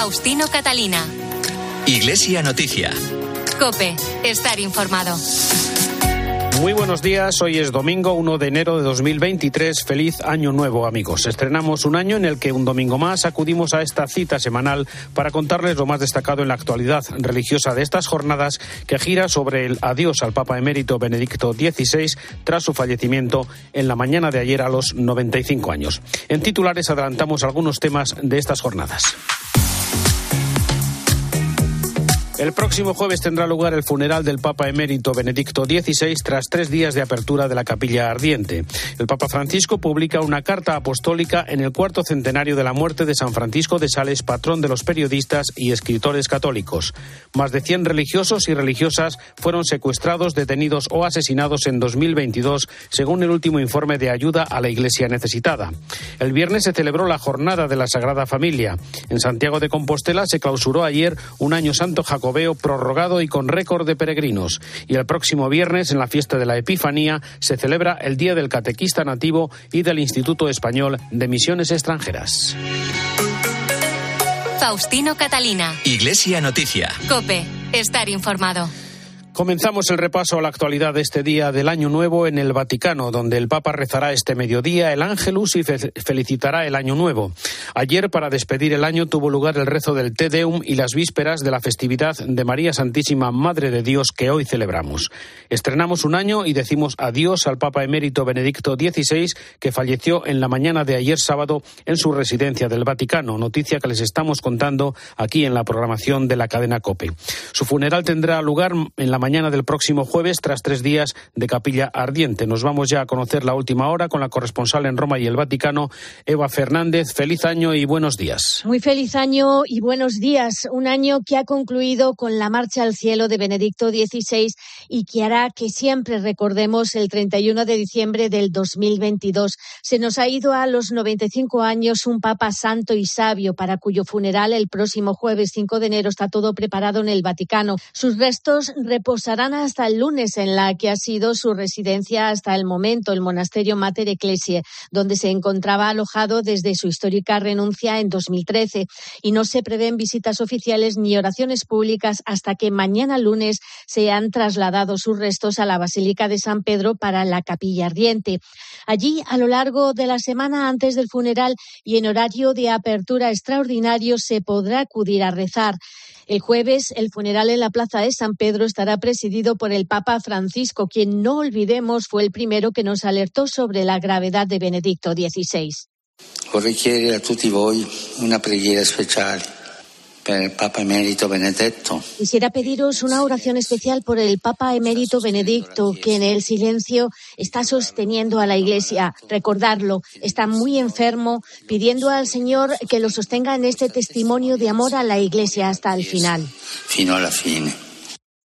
Faustino Catalina. Iglesia Noticia. Cope, estar informado. Muy buenos días, hoy es domingo 1 de enero de 2023. Feliz año nuevo amigos. Estrenamos un año en el que un domingo más acudimos a esta cita semanal para contarles lo más destacado en la actualidad religiosa de estas jornadas que gira sobre el adiós al Papa emérito Benedicto XVI tras su fallecimiento en la mañana de ayer a los 95 años. En titulares adelantamos algunos temas de estas jornadas. El próximo jueves tendrá lugar el funeral del Papa emérito Benedicto XVI tras tres días de apertura de la capilla ardiente. El Papa Francisco publica una carta apostólica en el cuarto centenario de la muerte de San Francisco de Sales, patrón de los periodistas y escritores católicos. Más de 100 religiosos y religiosas fueron secuestrados, detenidos o asesinados en 2022, según el último informe de ayuda a la Iglesia necesitada. El viernes se celebró la Jornada de la Sagrada Familia. En Santiago de Compostela se clausuró ayer un año santo jacobino veo prorrogado y con récord de peregrinos. Y el próximo viernes, en la fiesta de la Epifanía, se celebra el Día del Catequista Nativo y del Instituto Español de Misiones Extranjeras. Faustino Catalina. Iglesia Noticia. Cope, estar informado. Comenzamos el repaso a la actualidad de este día del Año Nuevo en el Vaticano, donde el Papa rezará este mediodía el Ángelus y felicitará el Año Nuevo. Ayer, para despedir el año, tuvo lugar el rezo del Te Deum y las vísperas de la festividad de María Santísima, Madre de Dios, que hoy celebramos. Estrenamos un año y decimos adiós al Papa emérito Benedicto XVI, que falleció en la mañana de ayer sábado en su residencia del Vaticano, noticia que les estamos contando aquí en la programación de la cadena COPE. Su funeral tendrá lugar en la mañana del próximo jueves tras tres días de capilla ardiente. Nos vamos ya a conocer la última hora con la corresponsal en Roma y el Vaticano, Eva Fernández. Feliz año y buenos días. Muy feliz año y buenos días. Un año que ha concluido con la marcha al cielo de Benedicto XVI y que hará que siempre recordemos el 31 de diciembre del 2022. Se nos ha ido a los 95 años un Papa santo y sabio para cuyo funeral el próximo jueves 5 de enero está todo preparado en el Vaticano. Sus restos reposarán hasta el lunes en la que ha sido su residencia hasta el momento, el monasterio Mater Ecclesiae, donde se encontraba alojado desde su histórica renuncia en 2013. Y no se prevén visitas oficiales ni oraciones públicas hasta que mañana lunes sean trasladados sus restos a la Basílica de San Pedro para la capilla ardiente. Allí, a lo largo de la semana antes del funeral y en horario de apertura extraordinario, se podrá acudir a rezar. El jueves, el funeral en la Plaza de San Pedro estará presidido por el Papa Francisco, quien no olvidemos fue el primero que nos alertó sobre la gravedad de Benedicto XVI. Vorrei chiedere a tutti voi una preghiera speciale el Papa Emérito Benedetto. Quisiera pediros una oración especial por el Papa Emérito Benedicto, que en el silencio está sosteniendo a la Iglesia. Recordarlo, está muy enfermo, pidiendo al Señor que lo sostenga en este testimonio de amor a la Iglesia hasta el final. Fino alla fine.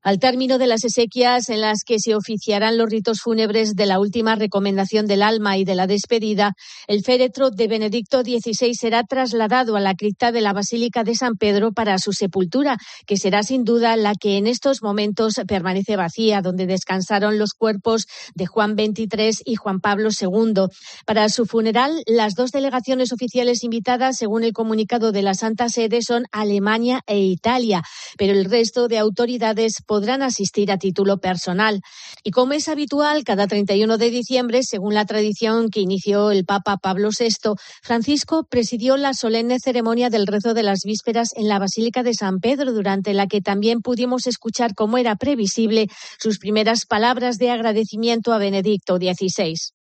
Al término de las exequias en las que se oficiarán los ritos fúnebres de la última recomendación del alma y de la despedida, el féretro de Benedicto XVI será trasladado a la cripta de la Basílica de San Pedro para su sepultura, que será sin duda la que en estos momentos permanece vacía, donde descansaron los cuerpos de Juan XXIII y Juan Pablo II. Para su funeral, las dos delegaciones oficiales invitadas, según el comunicado de la Santa Sede, son Alemania e Italia, pero el resto de autoridades podrán asistir a título personal. Y como es habitual, cada 31 de diciembre, según la tradición que inició el Papa Pablo VI, Francisco presidió la solemne ceremonia del rezo de las vísperas en la Basílica de San Pedro, durante la que también pudimos escuchar, como era previsible, sus primeras palabras de agradecimiento a Benedicto XVI.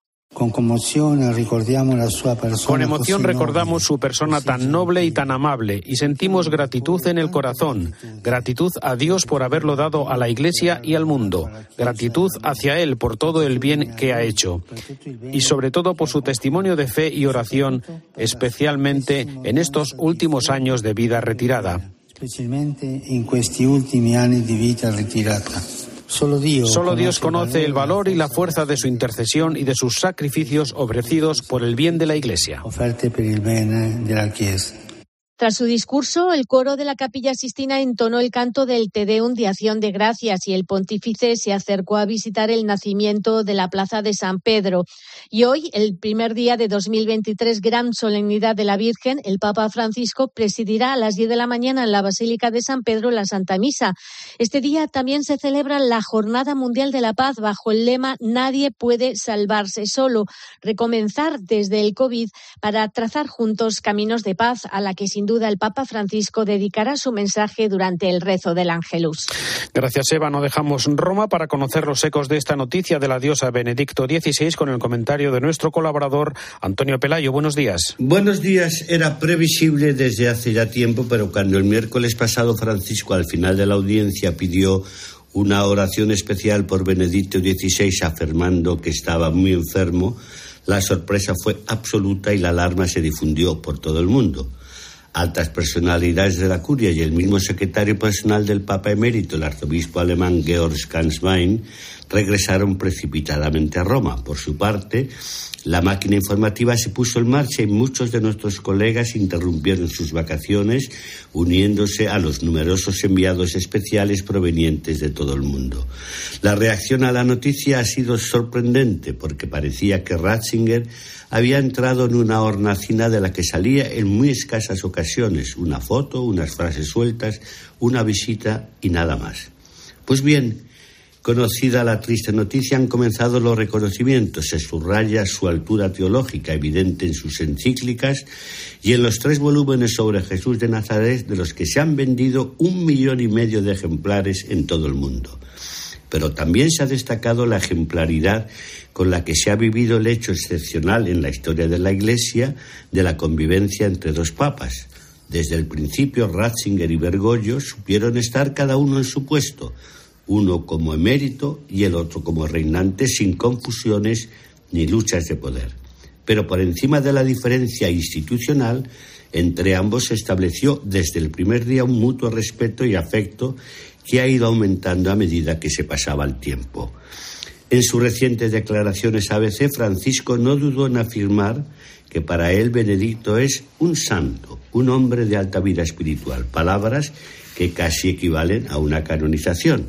Con emoción recordamos su persona tan noble y tan amable y sentimos gratitud en el corazón, gratitud a Dios por haberlo dado a la Iglesia y al mundo, gratitud hacia Él por todo el bien que ha hecho. Y sobre todo por su testimonio de fe y oración, especialmente en estos últimos años de vida retirada. Solo Dios, conoce el valor y la fuerza de su intercesión y de sus sacrificios ofrecidos por el bien de la Iglesia. Tras su discurso, el coro de la Capilla Sistina entonó el canto del Te Deum de Acción de Gracias y el pontífice se acercó a visitar el nacimiento de la Plaza de San Pedro. Y hoy, el primer día de 2023, gran solemnidad de la Virgen, el Papa Francisco presidirá a las 10 de la mañana en la Basílica de San Pedro la Santa Misa. Este día también se celebra la Jornada Mundial de la Paz bajo el lema Nadie puede salvarse solo. Recomenzar desde el COVID para trazar juntos caminos de paz a la que sin el Papa Francisco dedicará su mensaje durante el rezo del Ángelus. Gracias, Eva. No dejamos Roma para conocer los ecos de esta noticia de la diosa Benedicto XVI con el comentario de nuestro colaborador Antonio Pelayo. Buenos días. Buenos días. Era previsible desde hace ya tiempo, pero cuando el miércoles pasado Francisco al final de la audiencia pidió una oración especial por Benedicto XVI afirmando que estaba muy enfermo, la sorpresa fue absoluta y la alarma se difundió por todo el mundo. Altas personalidades de la curia y el mismo secretario personal del Papa emérito, el arzobispo alemán Georg Kanswein, regresaron precipitadamente a Roma. Por su parte, la máquina informativa se puso en marcha y muchos de nuestros colegas interrumpieron sus vacaciones uniéndose a los numerosos enviados especiales provenientes de todo el mundo. La reacción a la noticia ha sido sorprendente porque parecía que Ratzinger había entrado en una hornacina de la que salía en muy escasas ocasiones una foto, unas frases sueltas, una visita y nada más. Pues bien, Conocida la triste noticia, han comenzado los reconocimientos. Se subraya su altura teológica, evidente en sus encíclicas y en los tres volúmenes sobre Jesús de Nazaret, de los que se han vendido un millón y medio de ejemplares en todo el mundo. Pero también se ha destacado la ejemplaridad con la que se ha vivido el hecho excepcional en la historia de la Iglesia de la convivencia entre dos papas. Desde el principio, Ratzinger y Bergoglio supieron estar cada uno en su puesto uno como emérito y el otro como reinante, sin confusiones ni luchas de poder. Pero por encima de la diferencia institucional, entre ambos se estableció desde el primer día un mutuo respeto y afecto que ha ido aumentando a medida que se pasaba el tiempo. En sus recientes declaraciones ABC, Francisco no dudó en afirmar que para él Benedicto es un santo, un hombre de alta vida espiritual, palabras que casi equivalen a una canonización.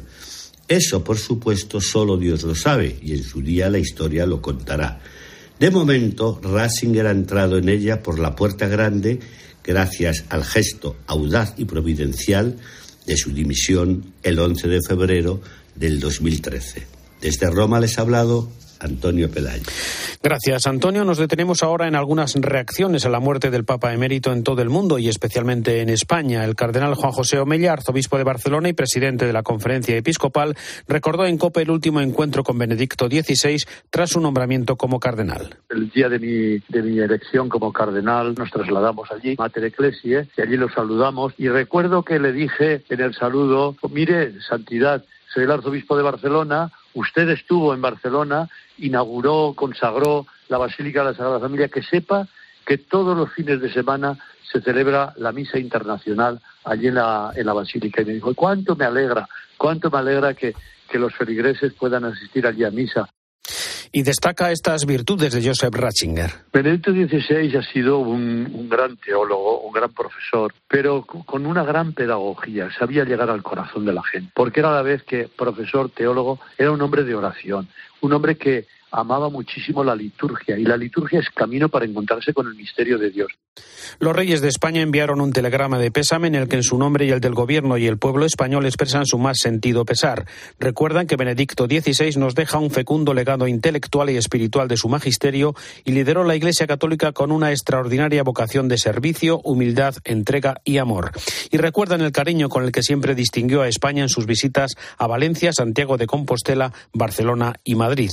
Eso, por supuesto, solo Dios lo sabe y en su día la historia lo contará. De momento, Ratzinger ha entrado en ella por la puerta grande gracias al gesto audaz y providencial de su dimisión el 11 de febrero del 2013. Desde Roma les ha hablado Antonio Pelayo. Gracias, Antonio. Nos detenemos ahora en algunas reacciones a la muerte del Papa emérito en todo el mundo y especialmente en España. El cardenal Juan José Omella, arzobispo de Barcelona y presidente de la Conferencia Episcopal, recordó en COPE el último encuentro con Benedicto XVI tras su nombramiento como cardenal. El día de mi, de mi elección como cardenal nos trasladamos allí, Mater Ecclesiae, y allí lo saludamos. Y recuerdo que le dije en el saludo, mire, Santidad, soy el arzobispo de Barcelona, usted estuvo en Barcelona inauguró, consagró la Basílica de la Sagrada Familia, que sepa que todos los fines de semana se celebra la misa internacional allí en la, Basílica. Y me dijo, ¿cuánto me alegra, cuánto me alegra que los feligreses puedan asistir allí a misa? Y destaca estas virtudes de Joseph Ratzinger. Benedicto XVI ha sido un, un, gran teólogo, un gran profesor, pero con una gran pedagogía, sabía llegar al corazón de la gente, porque era a la vez que profesor, teólogo, era un hombre de oración, un hombre que amaba muchísimo la liturgia y la liturgia es camino para encontrarse con el misterio de Dios. Los reyes de España enviaron un telegrama de pésame en el que en su nombre y el del gobierno y el pueblo español expresan su más sentido pesar. Recuerdan que Benedicto XVI nos deja un fecundo legado intelectual y espiritual de su magisterio y lideró la Iglesia Católica con una extraordinaria vocación de servicio, humildad, entrega y amor. Y recuerdan el cariño con el que siempre distinguió a España en sus visitas a Valencia, Santiago de Compostela, Barcelona y Madrid.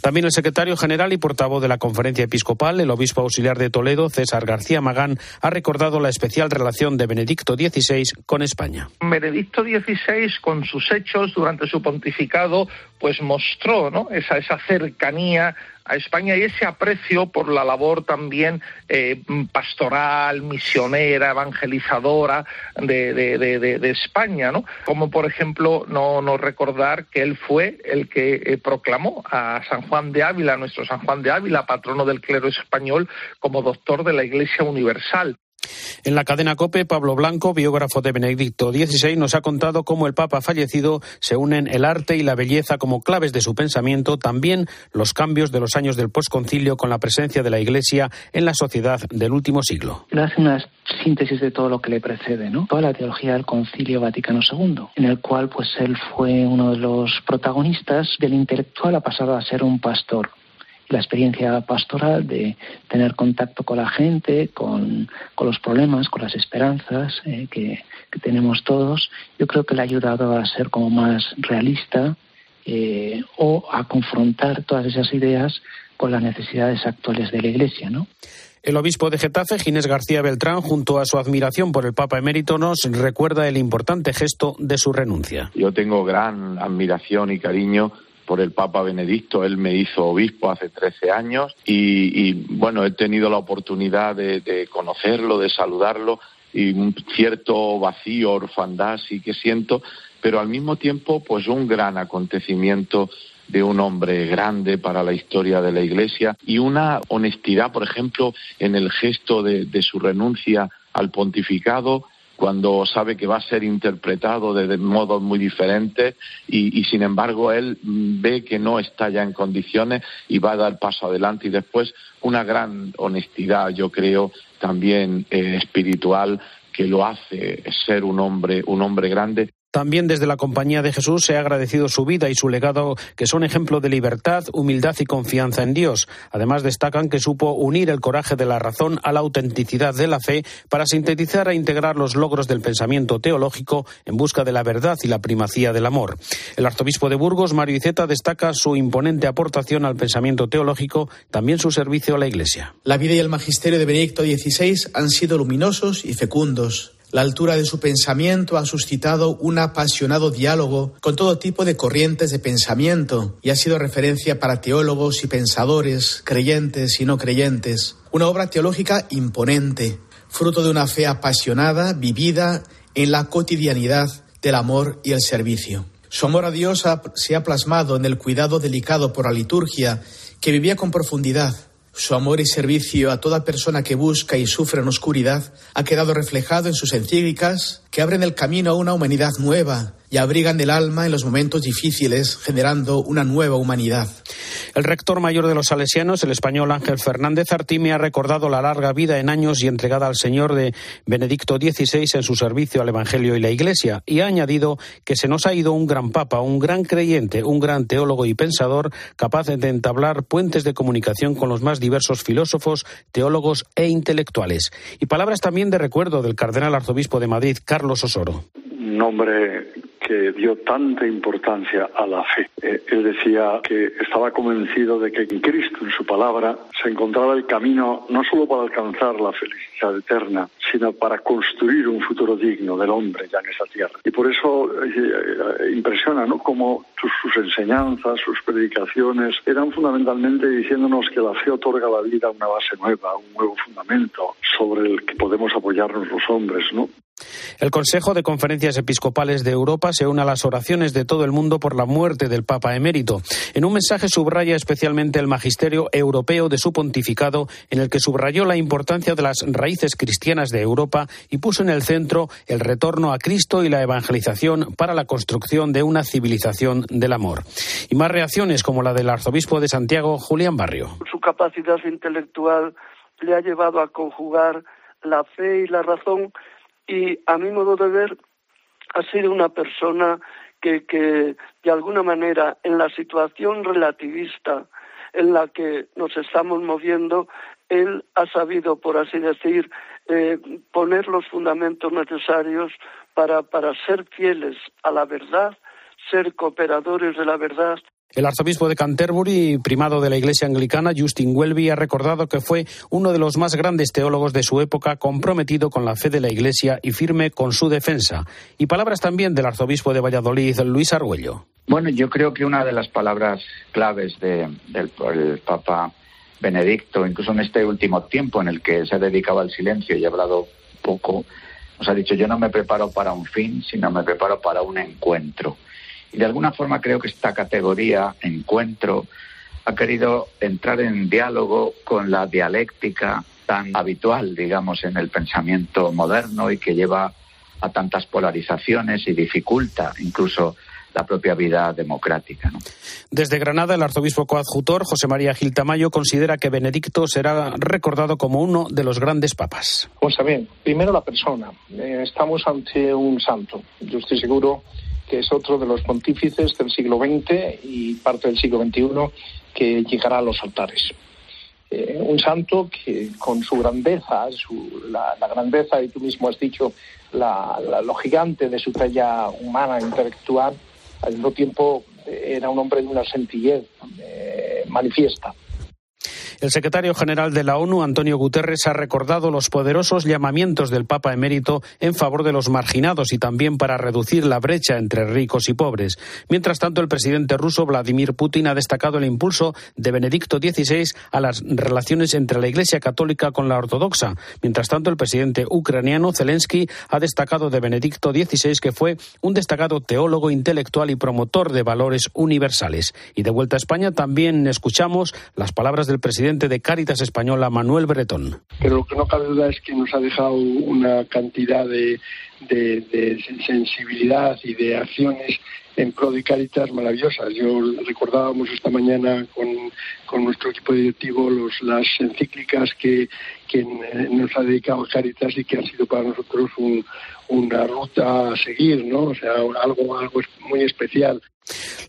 También el secretario general y portavoz de la Conferencia Episcopal, el obispo auxiliar de Toledo, César García Magán, ha recordado la especial relación de Benedicto XVI con España. Benedicto XVI, con sus hechos durante su pontificado, pues mostró esa, cercanía a España y ese aprecio por la labor también eh, pastoral, misionera, evangelizadora de, España, ¿no? Como por ejemplo no, no recordar que él fue el que eh, proclamó a San Juan de Ávila, nuestro San Juan de Ávila, patrono del clero español, como doctor de la Iglesia Universal. En la cadena COPE, Pablo Blanco, biógrafo de Benedicto XVI, nos ha contado cómo el Papa fallecido se unen el arte y la belleza como claves de su pensamiento, también los cambios de los años del posconcilio con la presencia de la Iglesia en la sociedad del último siglo. Él hace una síntesis de todo lo que le precede, ¿no? Toda la teología del Concilio Vaticano II, en el cual pues él fue uno de los protagonistas del intelectual ha pasado a ser un pastor la experiencia pastoral de tener contacto con la gente, con, los problemas, con las esperanzas eh, que, tenemos todos, yo creo que le ha ayudado a ser como más realista eh, o a confrontar todas esas ideas con las necesidades actuales de la Iglesia, ¿no? El obispo de Getafe, Ginés García Beltrán, junto a su admiración por el Papa emérito, nos recuerda el importante gesto de su renuncia. Yo tengo gran admiración y cariño por el Papa Benedicto. Él me hizo obispo hace 13 años y, bueno, he tenido la oportunidad de, conocerlo, de saludarlo y un cierto vacío, orfandad sí que siento, pero al mismo tiempo pues un gran acontecimiento de un hombre grande para la historia de la Iglesia y una honestidad, por ejemplo, en el gesto de su renuncia al pontificado cuando sabe que va a ser interpretado de, modos muy diferentes y, sin embargo él ve que no está ya en condiciones y va a dar paso adelante y después una gran honestidad, yo creo, también eh, espiritual que lo hace ser un hombre, un hombre grande. También desde la Compañía de Jesús se ha agradecido su vida y su legado, que son ejemplo de libertad, humildad y confianza en Dios. Además, destacan que supo unir el coraje de la razón a la autenticidad de la fe para sintetizar e integrar los logros del pensamiento teológico en busca de la verdad y la primacía del amor. El arzobispo de Burgos, Mario Iceta, destaca su imponente aportación al pensamiento teológico, también su servicio a la Iglesia. La vida y el magisterio de Benedicto XVI han sido luminosos y fecundos. La altura de su pensamiento ha suscitado un apasionado diálogo con todo tipo de corrientes de pensamiento y ha sido referencia para teólogos y pensadores, creyentes y no creyentes. Una obra teológica imponente, fruto de una fe apasionada, vivida en la cotidianidad del amor y el servicio. Su amor a Dios se ha plasmado en el cuidado delicado por la liturgia que vivía con profundidad su amor y servicio a toda persona que busca y sufre en oscuridad ha quedado reflejado en sus encíclicas que abren el camino a una humanidad nueva y abrigan el alma en los momentos difíciles, generando una nueva humanidad. El rector mayor de los salesianos, el español Ángel Fernández Artime, ha recordado la larga vida en años y entregada al Señor de Benedicto XVI en su servicio al Evangelio y la Iglesia, y ha añadido que se nos ha ido un gran papa, un gran creyente, un gran teólogo y pensador capaz de entablar puentes de comunicación con los más diversos filósofos, teólogos e intelectuales. Y palabras también de recuerdo del cardenal arzobispo de Madrid, Carlos Osoro. Un hombre que dio tanta importancia a la fe. Eh, él decía que estaba convencido de que en Cristo, en su palabra, se encontraba el camino no solo para alcanzar la felicidad eterna, sino para construir un futuro digno del hombre ya en esa tierra. Y por eso eh, eh, impresiona ¿no? cómo sus, enseñanzas, sus predicaciones eran fundamentalmente diciéndonos que la fe otorga a la vida una base nueva, un nuevo fundamento sobre el que podemos apoyarnos los hombres. ¿no? El Consejo de Conferencias Episcopales de Europa se une a las oraciones de todo el mundo por la muerte del Papa emérito. En un mensaje subraya especialmente el magisterio europeo de su pontificado, en el que subrayó la importancia de las raíces cristianas de Europa y puso en el centro el retorno a Cristo y la evangelización para la construcción de una civilización del amor. Y más reacciones como la del arzobispo de Santiago, Julián Barrio. Su capacidad intelectual le ha llevado a conjugar la fe y la razón y a mi modo de ver ha sido una persona que, que de alguna manera en la situación relativista en la que nos estamos moviendo, él ha sabido, por así decir, eh, poner los fundamentos necesarios para, para ser fieles a la verdad, ser cooperadores de la verdad el arzobispo de Canterbury, primado de la Iglesia anglicana, Justin Welby, ha recordado que fue uno de los más grandes teólogos de su época, comprometido con la fe de la Iglesia y firme con su defensa. Y palabras también del arzobispo de Valladolid, Luis Argüello. Bueno, yo creo que una de las palabras claves del Papa Benedicto, incluso en este último tiempo en el que se ha dedicado al silencio y ha hablado poco, nos ha dicho, yo no me preparo para un fin, sino me preparo para un encuentro. Y de alguna forma creo que esta categoría, encuentro, ha querido entrar en diálogo con la dialéctica, tan habitual, digamos, en el pensamiento moderno y que lleva a tantas polarizaciones y dificulta incluso la propia vida democrática. Desde Granada, el arzobispo coadjutor José María Gil Tamayo considera que Benedicto será recordado como uno de los grandes papas. Pues bien, primero la persona. Eh, estamos ante un santo. Yo estoy seguro que es otro de los pontífices del siglo XX y parte del siglo XXI que llegará a los altares. Eh, un santo que con su grandeza, la, grandeza, y tú mismo has dicho, lo gigante de su talla humana, intelectual, al mismo tiempo era un hombre de una sencillez eh, manifiesta. El secretario general de la ONU, Antonio Guterres, ha recordado los poderosos llamamientos del Papa emérito en favor de los marginados y también para reducir la brecha entre ricos y pobres. Mientras tanto, el presidente ruso Vladimir Putin ha destacado el impulso de Benedicto XVI a las relaciones entre la Iglesia católica con la ortodoxa. Mientras tanto, el presidente ucraniano Zelensky ha destacado de Benedicto XVI que fue un destacado teólogo intelectual y promotor de valores universales. Y de vuelta a España también escuchamos las palabras del presidente de Cáritas Española, Manuel Bretón. Pero lo que no cabe duda es que nos ha dejado una cantidad de, sensibilidad y de acciones en pro de Cáritas maravillosas. Yo recordábamos esta mañana con, nuestro equipo directivo los, las encíclicas que, que nos ha dedicado Cáritas y que han sido para nosotros una ruta a seguir, ¿no? O sea, algo, algo muy especial.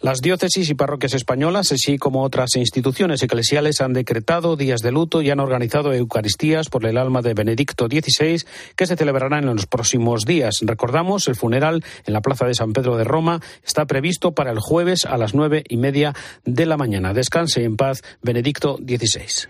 Las diócesis y parroquias españolas, así como otras instituciones eclesiales, han decretado días de luto y han organizado Eucaristías por el alma de Benedicto XVI, que se celebrarán en los próximos días. Recordamos, el funeral en la Plaza de San Pedro de Roma está previsto para el jueves a las nueve y media de la mañana. Descanse en paz, Benedicto XVI.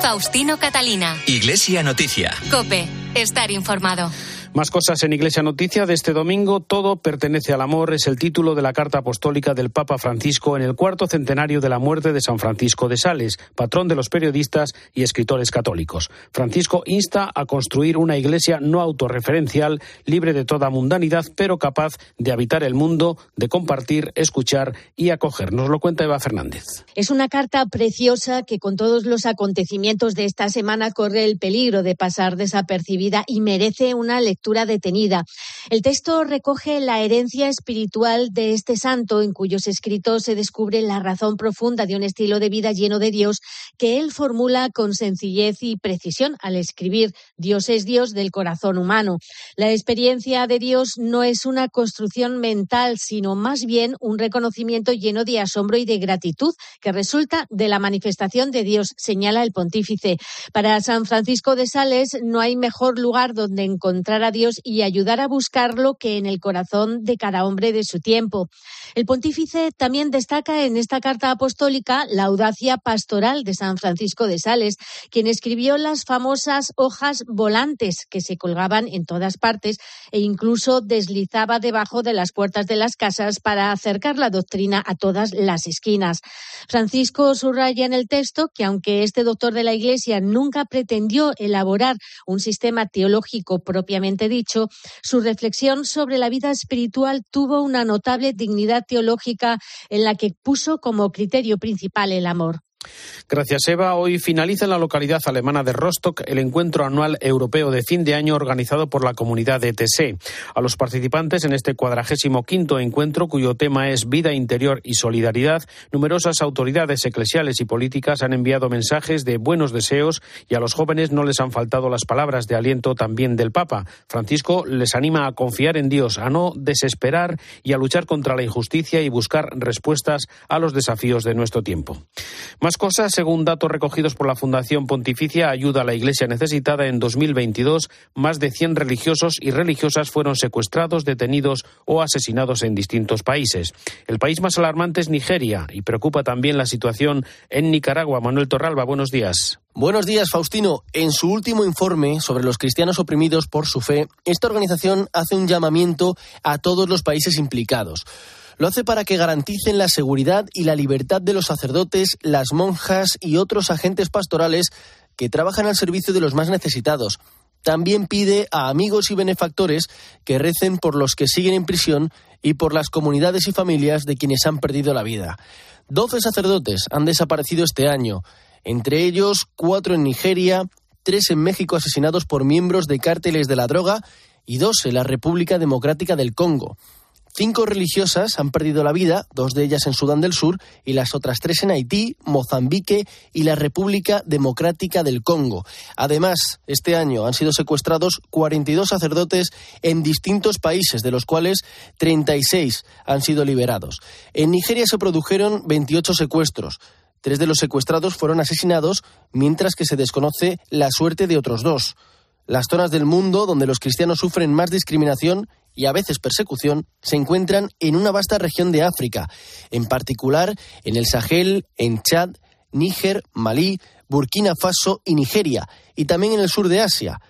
Faustino Catalina. Iglesia Noticia. Cope. Estar informado. Más cosas en Iglesia Noticia de este domingo. Todo pertenece al amor es el título de la carta apostólica del Papa Francisco en el cuarto centenario de la muerte de San Francisco de Sales, patrón de los periodistas y escritores católicos. Francisco insta a construir una iglesia no autorreferencial, libre de toda mundanidad, pero capaz de habitar el mundo, de compartir, escuchar y acoger. Nos lo cuenta Eva Fernández. Es una carta preciosa que con todos los acontecimientos de esta semana corre el peligro de pasar desapercibida y merece una lectura detenida. El texto recoge la herencia espiritual de este santo, en cuyos escritos se descubre la razón profunda de un estilo de vida lleno de Dios que él formula con sencillez y precisión al escribir Dios es Dios del corazón humano. La experiencia de Dios no es una construcción mental, sino más bien un reconocimiento lleno de asombro y de gratitud que resulta de la manifestación de Dios, señala el pontífice. Para San Francisco de Sales no hay mejor lugar donde encontrar a Dios y ayudar a buscarlo que en el corazón de cada hombre de su tiempo. El pontífice también destaca en esta carta apostólica la audacia pastoral de San Francisco de Sales, quien escribió las famosas hojas volantes que se colgaban en todas partes e incluso deslizaba debajo de las puertas de las casas para acercar la doctrina a todas las esquinas. Francisco subraya en el texto que aunque este doctor de la Iglesia nunca pretendió elaborar un sistema teológico propiamente dicho, su reflexión sobre la vida espiritual tuvo una notable dignidad teológica en la que puso como criterio principal el amor. Gracias, Eva. Hoy finaliza en la localidad alemana de Rostock el encuentro anual europeo de fin de año organizado por la comunidad ETC. A los participantes en este cuadragésimo quinto encuentro, cuyo tema es vida interior y solidaridad, numerosas autoridades eclesiales y políticas han enviado mensajes de buenos deseos y a los jóvenes no les han faltado las palabras de aliento también del Papa. Francisco les anima a confiar en Dios, a no desesperar y a luchar contra la injusticia y buscar respuestas a los desafíos de nuestro tiempo. Más cosas, según datos recogidos por la Fundación Pontificia Ayuda a la Iglesia Necesitada, en 2022 más de 100 religiosos y religiosas fueron secuestrados, detenidos o asesinados en distintos países. El país más alarmante es Nigeria y preocupa también la situación en Nicaragua. Manuel Torralba, buenos días. Buenos días, Faustino. En su último informe sobre los cristianos oprimidos por su fe, esta organización hace un llamamiento a todos los países implicados. Lo hace para que garanticen la seguridad y la libertad de los sacerdotes, las monjas y otros agentes pastorales que trabajan al servicio de los más necesitados. También pide a amigos y benefactores que recen por los que siguen en prisión y por las comunidades y familias de quienes han perdido la vida. Doce sacerdotes han desaparecido este año. entre ellos cuatro en Nigeria, tres en México asesinados por miembros de cárteles de la droga y dos en la República Democrática del Congo. Cinco religiosas han perdido la vida, dos de ellas en Sudán del Sur y las otras tres en Haití, Mozambique y la República Democrática del Congo. Además, este año han sido secuestrados 42 sacerdotes en distintos países, de los cuales 36 han sido liberados. En Nigeria se produjeron 28 secuestros. Tres de los secuestrados fueron asesinados, mientras que se desconoce la suerte de otros dos. Las zonas del mundo donde los cristianos sufren más discriminación y a veces persecución se encuentran en una vasta región de África, en particular en el Sahel, en Chad, Níger, Malí, Burkina Faso y Nigeria, y también en el sur de Asia,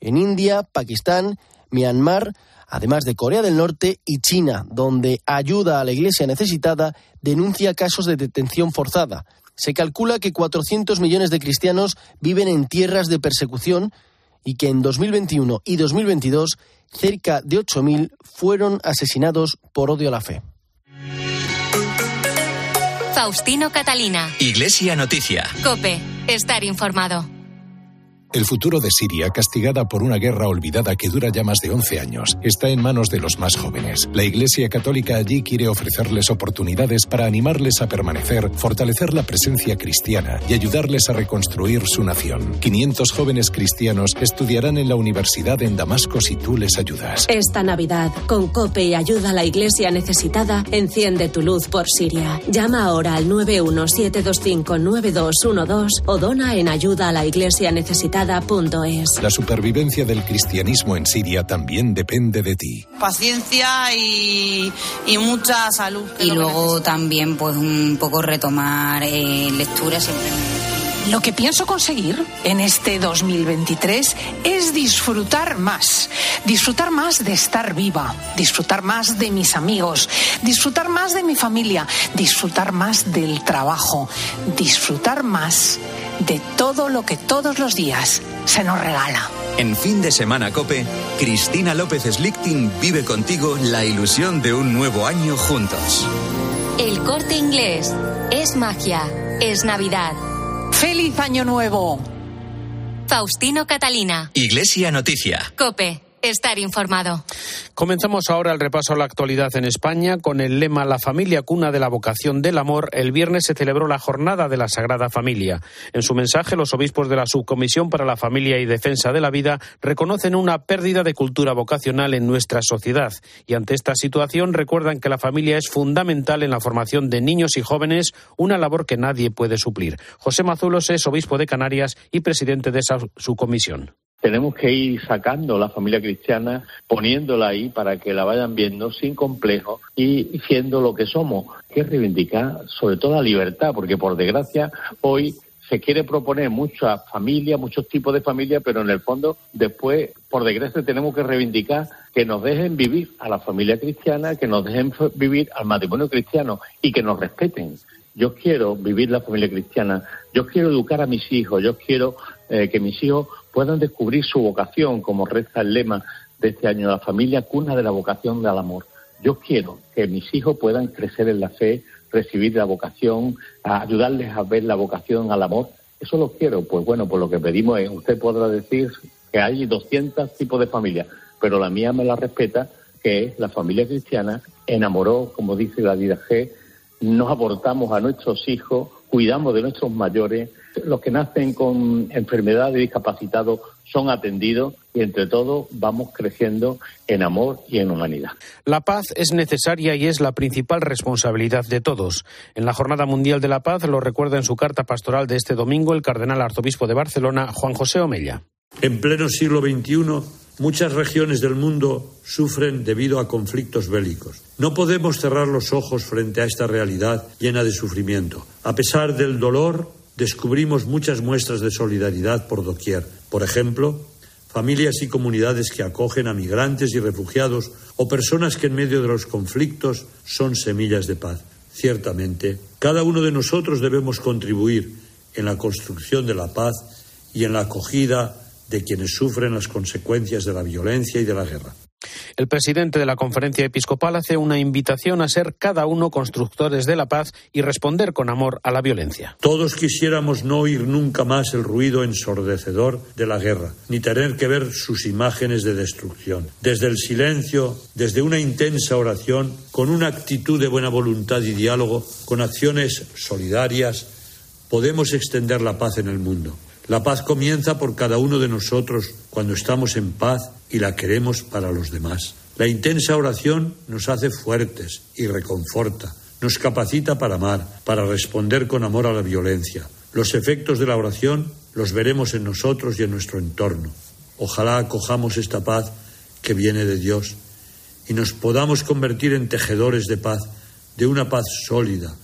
en India, Pakistán, Myanmar, además de Corea del Norte y China, donde ayuda a la Iglesia necesitada denuncia casos de detención forzada. Se calcula que 400 millones de cristianos viven en tierras de persecución y que en 2021 y 2022 cerca de 8.000 fueron asesinados por odio a la fe. Faustino Catalina. Iglesia Noticia. Cope. Estar informado. El futuro de Siria, castigada por una guerra olvidada que dura ya más de 11 años, está en manos de los más jóvenes. La Iglesia Católica allí quiere ofrecerles oportunidades para animarles a permanecer, fortalecer la presencia cristiana y ayudarles a reconstruir su nación. 500 jóvenes cristianos estudiarán en la universidad en Damasco si tú les ayudas. Esta Navidad, con COPE y ayuda a la Iglesia necesitada, enciende tu luz por Siria. Llama ahora al 917259212 o dona en ayuda a la Iglesia necesitada la supervivencia del cristianismo en Siria también depende de ti. Paciencia y, mucha salud. Y luego también pues un poco retomar eh, lectura siempre. Lo que pienso conseguir en este 2023 es disfrutar más. Disfrutar más de estar viva, disfrutar más de mis amigos, disfrutar más de mi familia, disfrutar más del trabajo, disfrutar más de todo lo que todos los días se nos regala. En fin de semana Cope, Cristina López Slichting vive contigo la ilusión de un nuevo año juntos. El corte inglés es magia, es Navidad. ¡Feliz Año Nuevo! Faustino Catalina. Iglesia Noticia. Cope estar informado. Comenzamos ahora el repaso a la actualidad en España con el lema La familia cuna de la vocación del amor. El viernes se celebró la jornada de la Sagrada Familia. En su mensaje, los obispos de la Subcomisión para la Familia y Defensa de la Vida reconocen una pérdida de cultura vocacional en nuestra sociedad y ante esta situación recuerdan que la familia es fundamental en la formación de niños y jóvenes, una labor que nadie puede suplir. José Mazulos es obispo de Canarias y presidente de esa subcomisión tenemos que ir sacando la familia cristiana, poniéndola ahí para que la vayan viendo sin complejo y siendo lo que somos, que reivindicar sobre todo la libertad, porque por desgracia hoy se quiere proponer muchas familias, muchos tipos de familias, pero en el fondo después, por desgracia, tenemos que reivindicar que nos dejen vivir a la familia cristiana, que nos dejen vivir al matrimonio cristiano y que nos respeten. Yo quiero vivir la familia cristiana, yo quiero educar a mis hijos, yo quiero eh, que mis hijos puedan descubrir su vocación, como reza el lema de este año, la familia cuna de la vocación del amor. Yo quiero que mis hijos puedan crecer en la fe, recibir la vocación, ayudarles a ver la vocación al amor. Eso lo quiero. Pues bueno, pues lo que pedimos es, usted podrá decir que hay 200 tipos de familias, pero la mía me la respeta, que es la familia cristiana, enamoró, como dice la vida G, nos aportamos a nuestros hijos, cuidamos de nuestros mayores, los que nacen con enfermedades y discapacitados son atendidos y entre todos vamos creciendo en amor y en humanidad. La paz es necesaria y es la principal responsabilidad de todos. En la Jornada Mundial de la Paz lo recuerda en su carta pastoral de este domingo el cardenal arzobispo de Barcelona, Juan José Omella. En pleno siglo XXI, muchas regiones del mundo sufren debido a conflictos bélicos. No podemos cerrar los ojos frente a esta realidad llena de sufrimiento. A pesar del dolor, descubrimos muchas muestras de solidaridad por doquier. Por ejemplo, familias y comunidades que acogen a migrantes y refugiados o personas que en medio de los conflictos son semillas de paz. Ciertamente, cada uno de nosotros debemos contribuir en la construcción de la paz y en la acogida de quienes sufren las consecuencias de la violencia y de la guerra. El presidente de la conferencia episcopal hace una invitación a ser cada uno constructores de la paz y responder con amor a la violencia. Todos quisiéramos no oír nunca más el ruido ensordecedor de la guerra, ni tener que ver sus imágenes de destrucción. Desde el silencio, desde una intensa oración, con una actitud de buena voluntad y diálogo, con acciones solidarias, podemos extender la paz en el mundo. La paz comienza por cada uno de nosotros cuando estamos en paz y la queremos para los demás. La intensa oración nos hace fuertes y reconforta, nos capacita para amar, para responder con amor a la violencia. Los efectos de la oración los veremos en nosotros y en nuestro entorno. Ojalá acojamos esta paz que viene de Dios y nos podamos convertir en tejedores de paz, de una paz sólida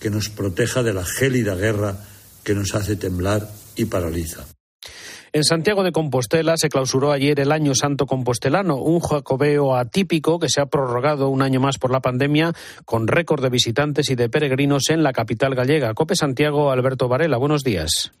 que nos proteja de la gélida guerra que nos hace temblar y paraliza. En Santiago de Compostela se clausuró ayer el Año Santo Compostelano, un jacobeo atípico que se ha prorrogado un año más por la pandemia, con récord de visitantes y de peregrinos en la capital gallega. Cope Santiago, Alberto Varela, buenos días.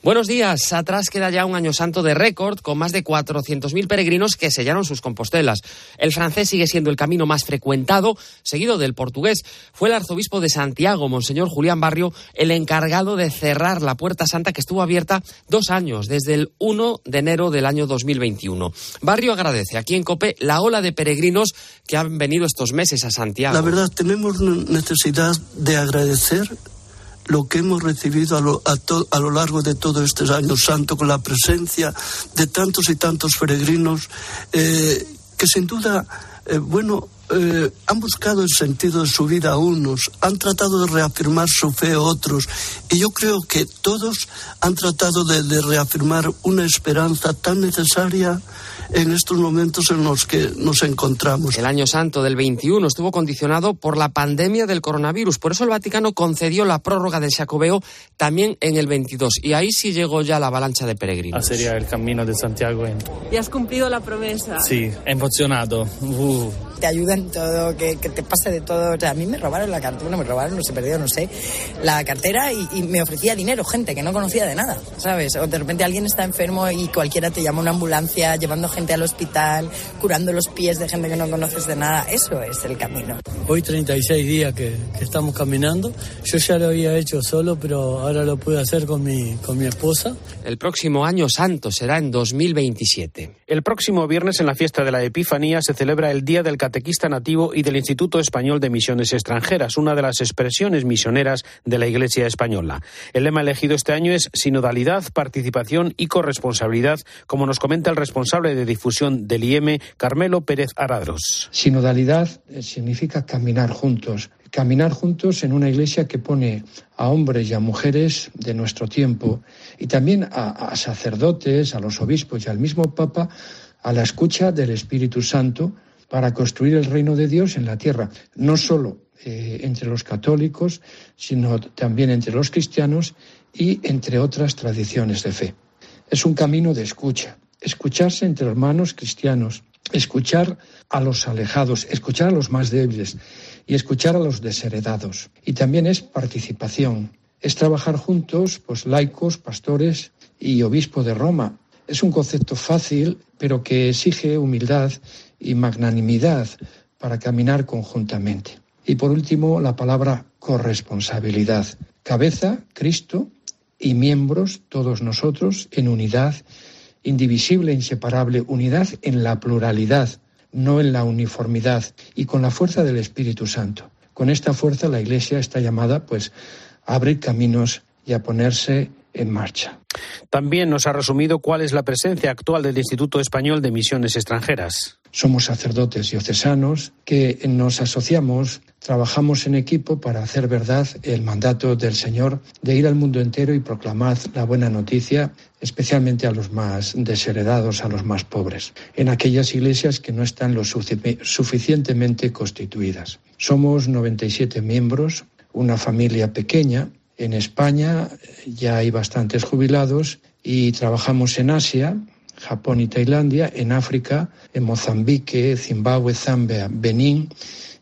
Buenos días. Atrás queda ya un año santo de récord con más de 400.000 peregrinos que sellaron sus compostelas. El francés sigue siendo el camino más frecuentado, seguido del portugués. Fue el arzobispo de Santiago, Monseñor Julián Barrio, el encargado de cerrar la Puerta Santa que estuvo abierta dos años, desde el 1 de enero del año 2021. Barrio agradece aquí en COPE la ola de peregrinos que han venido estos meses a Santiago. La verdad, tenemos necesidad de agradecer lo que hemos recibido a lo, a, lo largo de todo este año santo con la presencia de tantos y tantos peregrinos eh, que sin duda, eh, bueno, eh, han buscado el sentido de su vida a unos, han tratado de reafirmar su fe a otros, y yo creo que todos han tratado de reafirmar una esperanza tan necesaria en estos momentos en los que nos encontramos. El año santo del 21 estuvo condicionado por la pandemia del coronavirus. Por eso el Vaticano concedió la prórroga del Jacobeo también en el 22. Y ahí sí llegó ya la avalancha de peregrinos. Sería el camino de Santiago. ¿Y has cumplido la promesa? Sí, emocionado. Uh. Te ayudan todo, que, te pase de todo. O sea, a mí me robaron la cartera, me robaron, no se perdió, no sé, la cartera y, y, me ofrecía dinero, gente que no conocía de nada, ¿sabes? O de repente alguien está enfermo y cualquiera te llama a una ambulancia llevando gente gente al hospital, curando los pies de gente que no conoces de nada. Eso es el camino. Hoy 36 días que, que estamos caminando. Yo ya lo había hecho solo, pero ahora lo pude hacer con mi, con mi esposa. El próximo año santo será en 2027. El próximo viernes en la fiesta de la Epifanía se celebra el Día del Catequista Nativo y del Instituto Español de Misiones Extranjeras, una de las expresiones misioneras de la Iglesia española. El lema elegido este año es sinodalidad, participación y corresponsabilidad, como nos comenta el responsable de difusión del IEM, Carmelo Pérez Aradros. Sinodalidad eh, significa caminar juntos, caminar juntos en una iglesia que pone a hombres y a mujeres de nuestro tiempo y también a, a, sacerdotes, a los obispos y al mismo Papa a la escucha del Espíritu Santo para construir el reino de Dios en la tierra, no solo eh, entre los católicos, sino también entre los cristianos y entre otras tradiciones de fe. Es un camino de escucha, escucharse entre hermanos cristianos, escuchar a los alejados, escuchar a los más débiles y escuchar a los desheredados. Y también es participación, es trabajar juntos, pues laicos, pastores y obispo de Roma. Es un concepto fácil, pero que exige humildad y magnanimidad para caminar conjuntamente. Y por último, la palabra corresponsabilidad. Cabeza, Cristo, y miembros, todos nosotros, en unidad indivisible, inseparable, unidad en la pluralidad, no en la uniformidad, y con la fuerza del Espíritu Santo. Con esta fuerza la Iglesia está llamada pues a abrir caminos y a ponerse en marcha. También nos ha resumido cuál es la presencia actual del Instituto Español de Misiones Extranjeras. Somos sacerdotes diocesanos que nos asociamos, trabajamos en equipo para hacer verdad el mandato del Señor de ir al mundo entero y proclamar la buena noticia, especialmente a los más desheredados, a los más pobres, en aquellas iglesias que no están lo suficientemente constituidas. Somos 97 miembros, una familia pequeña en España ya hay bastantes jubilados y trabajamos en Asia, Japón y Tailandia, en África, en Mozambique, Zimbabue, Zambia, Benín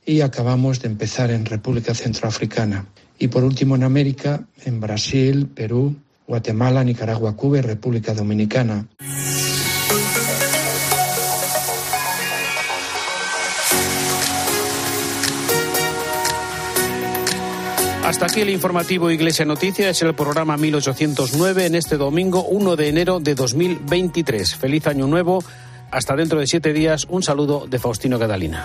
y acabamos de empezar en República Centroafricana. Y por último en América, en Brasil, Perú, Guatemala, Nicaragua, Cuba y República Dominicana. Hasta aquí el informativo Iglesia Noticias. es el programa 1809 en este domingo 1 de enero de 2023. Feliz año nuevo, hasta dentro de siete días, un saludo de Faustino Catalina.